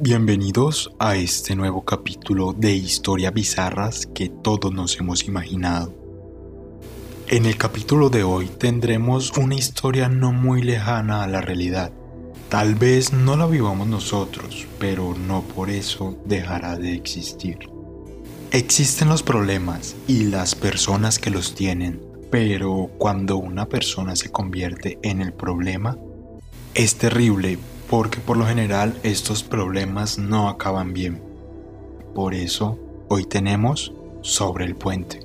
Bienvenidos a este nuevo capítulo de historias bizarras que todos nos hemos imaginado. En el capítulo de hoy tendremos una historia no muy lejana a la realidad. Tal vez no la vivamos nosotros, pero no por eso dejará de existir. Existen los problemas y las personas que los tienen, pero cuando una persona se convierte en el problema, es terrible porque por lo general estos problemas no acaban bien. Por eso hoy tenemos sobre el puente.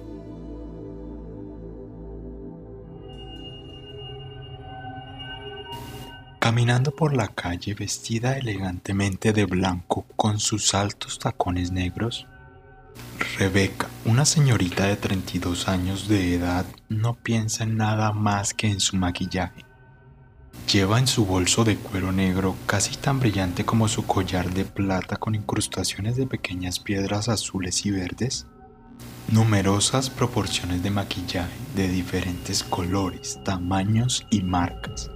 Caminando por la calle vestida elegantemente de blanco con sus altos tacones negros, Rebeca, una señorita de 32 años de edad, no piensa en nada más que en su maquillaje. Lleva en su bolso de cuero negro, casi tan brillante como su collar de plata con incrustaciones de pequeñas piedras azules y verdes, numerosas proporciones de maquillaje de diferentes colores, tamaños y marcas,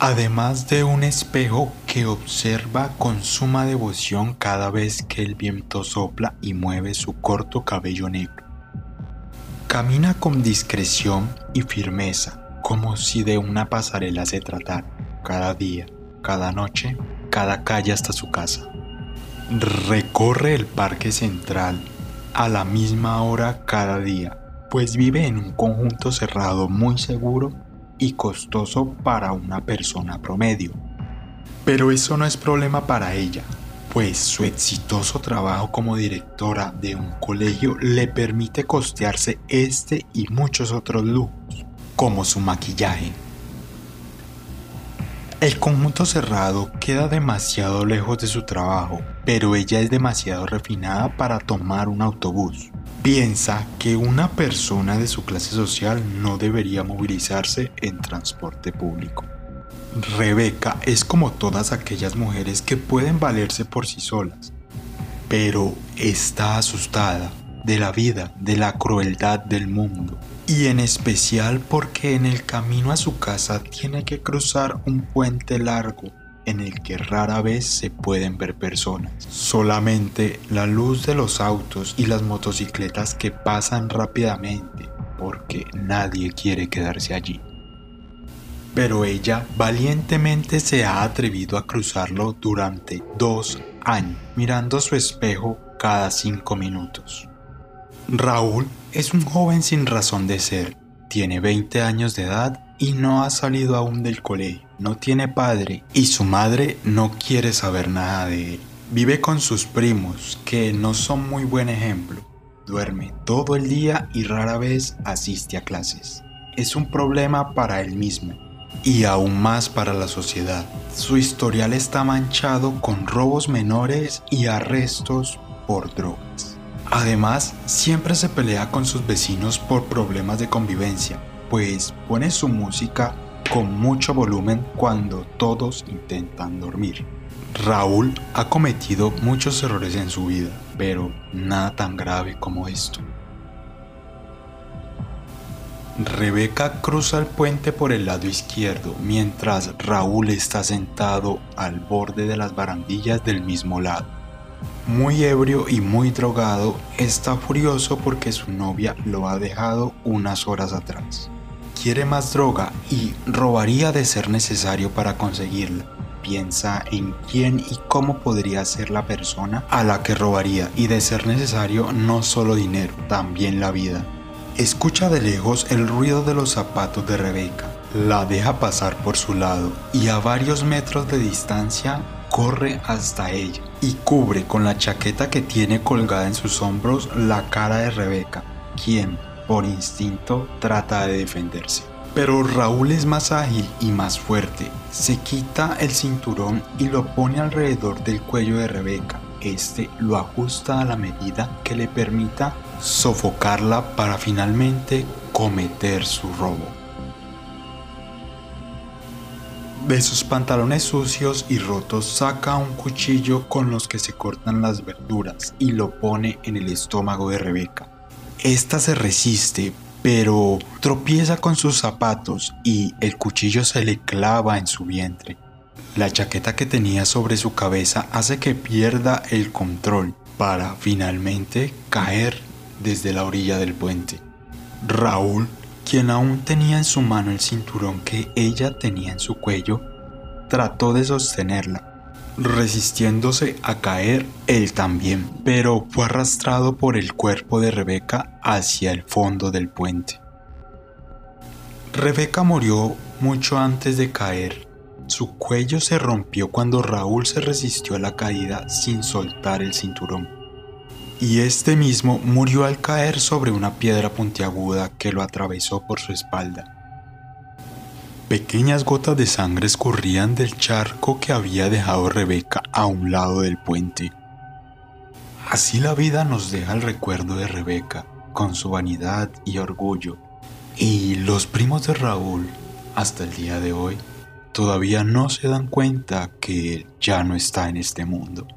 además de un espejo que observa con suma devoción cada vez que el viento sopla y mueve su corto cabello negro. Camina con discreción y firmeza, como si de una pasarela se tratara, cada día, cada noche, cada calle hasta su casa. Recorre el parque central a la misma hora cada día, pues vive en un conjunto cerrado muy seguro y costoso para una persona promedio. Pero eso no es problema para ella, pues su exitoso trabajo como directora de un colegio le permite costearse este y muchos otros lujos como su maquillaje. El conjunto cerrado queda demasiado lejos de su trabajo, pero ella es demasiado refinada para tomar un autobús. Piensa que una persona de su clase social no debería movilizarse en transporte público. Rebeca es como todas aquellas mujeres que pueden valerse por sí solas, pero está asustada de la vida, de la crueldad del mundo y en especial porque en el camino a su casa tiene que cruzar un puente largo en el que rara vez se pueden ver personas. Solamente la luz de los autos y las motocicletas que pasan rápidamente porque nadie quiere quedarse allí. Pero ella valientemente se ha atrevido a cruzarlo durante dos años, mirando su espejo cada cinco minutos. Raúl es un joven sin razón de ser. Tiene 20 años de edad y no ha salido aún del colegio. No tiene padre y su madre no quiere saber nada de él. Vive con sus primos, que no son muy buen ejemplo. Duerme todo el día y rara vez asiste a clases. Es un problema para él mismo y aún más para la sociedad. Su historial está manchado con robos menores y arrestos por drogas. Además, siempre se pelea con sus vecinos por problemas de convivencia, pues pone su música con mucho volumen cuando todos intentan dormir. Raúl ha cometido muchos errores en su vida, pero nada tan grave como esto. Rebeca cruza el puente por el lado izquierdo mientras Raúl está sentado al borde de las barandillas del mismo lado. Muy ebrio y muy drogado, está furioso porque su novia lo ha dejado unas horas atrás. Quiere más droga y robaría de ser necesario para conseguirla. Piensa en quién y cómo podría ser la persona a la que robaría y de ser necesario no solo dinero, también la vida. Escucha de lejos el ruido de los zapatos de Rebeca. La deja pasar por su lado y a varios metros de distancia corre hasta ella y cubre con la chaqueta que tiene colgada en sus hombros la cara de Rebeca, quien, por instinto, trata de defenderse. Pero Raúl es más ágil y más fuerte. Se quita el cinturón y lo pone alrededor del cuello de Rebeca. Este lo ajusta a la medida que le permita sofocarla para finalmente cometer su robo. De sus pantalones sucios y rotos saca un cuchillo con los que se cortan las verduras y lo pone en el estómago de Rebeca. Esta se resiste, pero tropieza con sus zapatos y el cuchillo se le clava en su vientre. La chaqueta que tenía sobre su cabeza hace que pierda el control para finalmente caer desde la orilla del puente. Raúl, quien aún tenía en su mano el cinturón que ella tenía en su cuello, trató de sostenerla, resistiéndose a caer él también, pero fue arrastrado por el cuerpo de Rebeca hacia el fondo del puente. Rebeca murió mucho antes de caer. Su cuello se rompió cuando Raúl se resistió a la caída sin soltar el cinturón. Y este mismo murió al caer sobre una piedra puntiaguda que lo atravesó por su espalda. Pequeñas gotas de sangre escurrían del charco que había dejado Rebeca a un lado del puente. Así la vida nos deja el recuerdo de Rebeca, con su vanidad y orgullo. Y los primos de Raúl, hasta el día de hoy, todavía no se dan cuenta que él ya no está en este mundo.